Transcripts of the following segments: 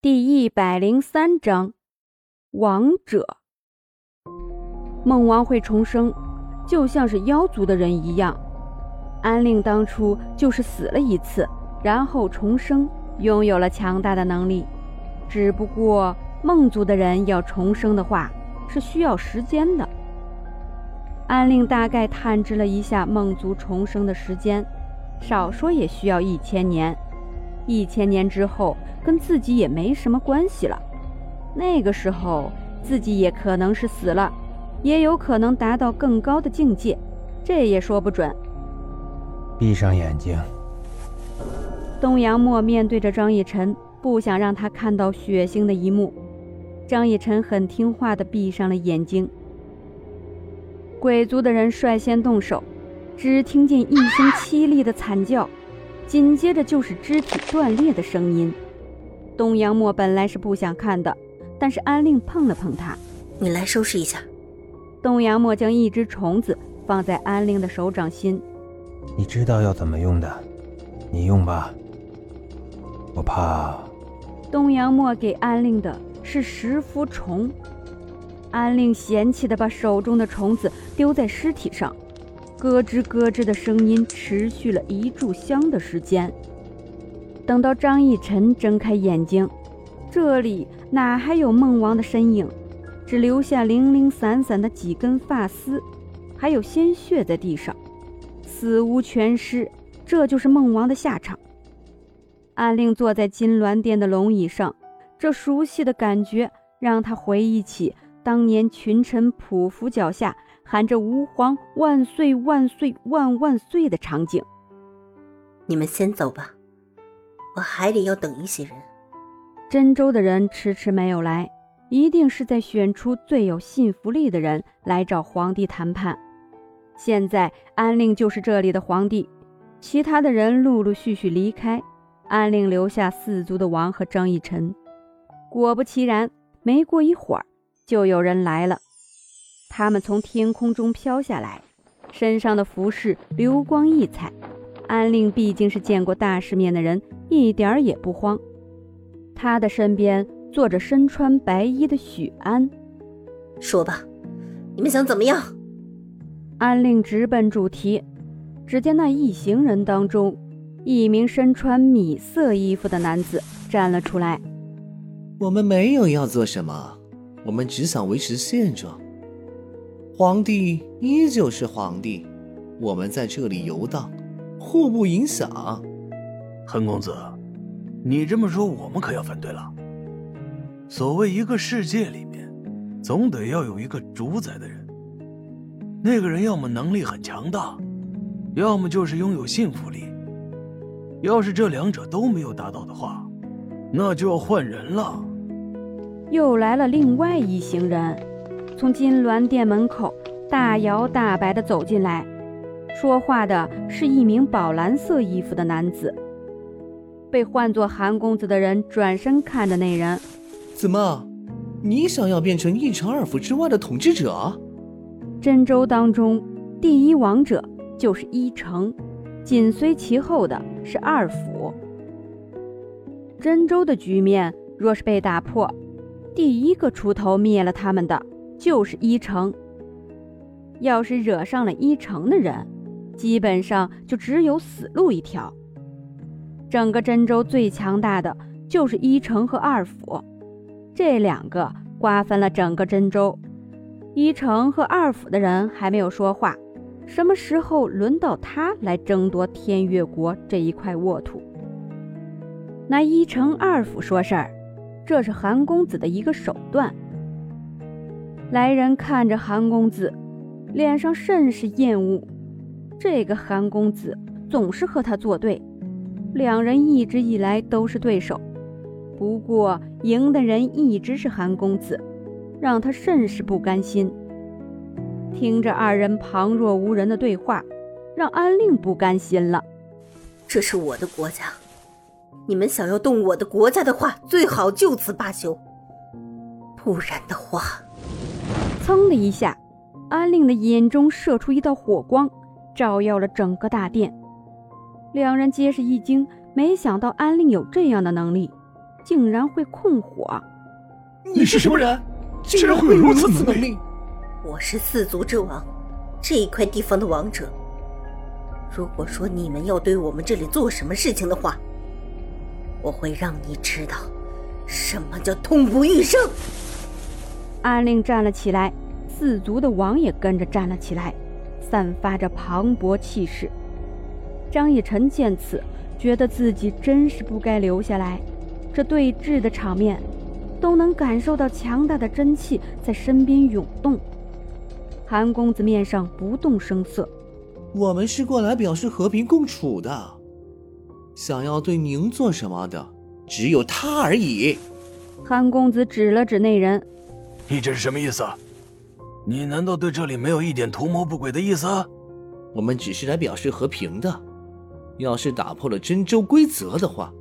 第一百零三章，王者。梦王会重生，就像是妖族的人一样。安令当初就是死了一次，然后重生，拥有了强大的能力。只不过梦族的人要重生的话，是需要时间的。安令大概探知了一下梦族重生的时间，少说也需要一千年。一千年之后，跟自己也没什么关系了。那个时候，自己也可能是死了，也有可能达到更高的境界，这也说不准。闭上眼睛。东阳墨面对着张逸晨，不想让他看到血腥的一幕。张逸晨很听话的闭上了眼睛。鬼族的人率先动手，只听见一声凄厉的惨叫。紧接着就是肢体断裂的声音。东阳墨本来是不想看的，但是安令碰了碰他：“你来收拾一下。”东阳墨将一只虫子放在安令的手掌心：“你知道要怎么用的，你用吧。我怕……”东阳墨给安令的是食符虫。安令嫌弃的把手中的虫子丢在尸体上。咯吱咯吱的声音持续了一炷香的时间。等到张逸晨睁开眼睛，这里哪还有梦王的身影？只留下零零散散的几根发丝，还有鲜血在地上，死无全尸。这就是梦王的下场。安令坐在金銮殿的龙椅上，这熟悉的感觉让他回忆起当年群臣匍匐脚下。喊着“吾皇万岁万岁万万岁”的场景。你们先走吧，我还得要等一些人。真州的人迟迟没有来，一定是在选出最有信服力的人来找皇帝谈判。现在安令就是这里的皇帝，其他的人陆陆续续离开，安令留下四族的王和张逸晨。果不其然，没过一会儿，就有人来了。他们从天空中飘下来，身上的服饰流光溢彩。安令毕竟是见过大世面的人，一点儿也不慌。他的身边坐着身穿白衣的许安。说吧，你们想怎么样？安令直奔主题。只见那一行人当中，一名身穿米色衣服的男子站了出来。我们没有要做什么，我们只想维持现状。皇帝依旧是皇帝，我们在这里游荡，互不影响。恒公子，你这么说，我们可要反对了。所谓一个世界里面，总得要有一个主宰的人。那个人要么能力很强大，要么就是拥有信服力。要是这两者都没有达到的话，那就要换人了。又来了另外一行人。从金銮殿门口大摇大摆地走进来，说话的是一名宝蓝色衣服的男子。被唤作韩公子的人转身看着那人：“怎么，你想要变成一城二府之外的统治者？”真州当中第一王者就是一城，紧随其后的是二府。真州的局面若是被打破，第一个出头灭了他们的。就是一城，要是惹上了一城的人，基本上就只有死路一条。整个真州最强大的就是一城和二府，这两个瓜分了整个真州。一城和二府的人还没有说话，什么时候轮到他来争夺天越国这一块沃土？那一城二府说事儿，这是韩公子的一个手段。来人看着韩公子，脸上甚是厌恶。这个韩公子总是和他作对，两人一直以来都是对手。不过赢的人一直是韩公子，让他甚是不甘心。听着二人旁若无人的对话，让安令不甘心了。这是我的国家，你们想要动我的国家的话，最好就此罢休，不然的话。噌的一下，安令的眼中射出一道火光，照耀了整个大殿。两人皆是一惊，没想到安令有这样的能力，竟然会控火。你是什么人？竟然会有如此能力？我是四族之王，这一块地方的王者。如果说你们要对我们这里做什么事情的话，我会让你知道什么叫痛不欲生。安令站了起来，四族的王也跟着站了起来，散发着磅礴气势。张以晨见此，觉得自己真是不该留下来。这对峙的场面，都能感受到强大的真气在身边涌动。韩公子面上不动声色。我们是过来表示和平共处的，想要对您做什么的，只有他而已。韩公子指了指那人：“你这是什么意思？你难道对这里没有一点图谋不轨的意思？我们只是来表示和平的。要是打破了真州规则的话，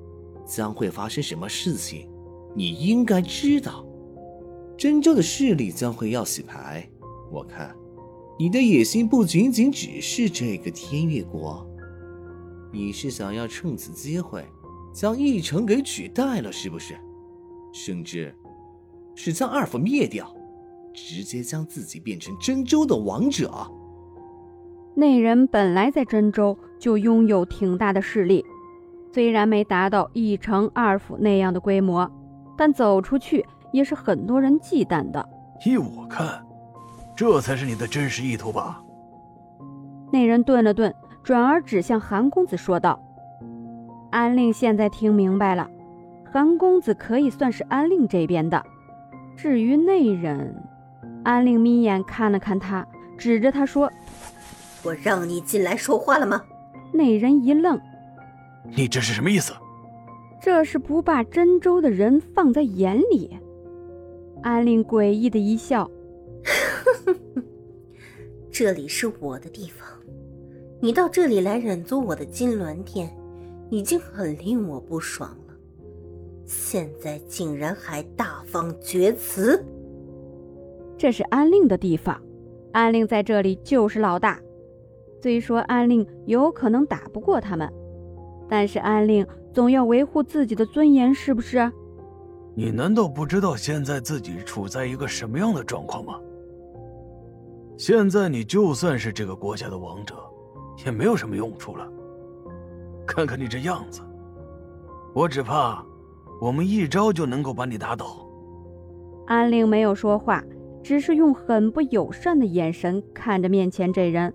将会发生什么事情？你应该知道，真州的势力将会要洗牌。我看。”你的野心不仅仅只是这个天月国，你是想要趁此机会将义城给取代了，是不是？甚至是将二府灭掉，直接将自己变成真州的王者。那人本来在真州就拥有挺大的势力，虽然没达到义城二府那样的规模，但走出去也是很多人忌惮的。依我看。这才是你的真实意图吧？那人顿了顿，转而指向韩公子说道：“安令现在听明白了，韩公子可以算是安令这边的。至于那人，安令眯眼看了看他，指着他说：‘我让你进来说话了吗？’那人一愣：‘你这是什么意思？’这是不把真州的人放在眼里。”安令诡异的一笑。这里是我的地方，你到这里来忍足我的金銮殿，已经很令我不爽了。现在竟然还大放厥词！这是安令的地方，安令在这里就是老大。虽说安令有可能打不过他们，但是安令总要维护自己的尊严，是不是？你难道不知道现在自己处在一个什么样的状况吗？现在你就算是这个国家的王者，也没有什么用处了。看看你这样子，我只怕我们一招就能够把你打倒。安令没有说话，只是用很不友善的眼神看着面前这人。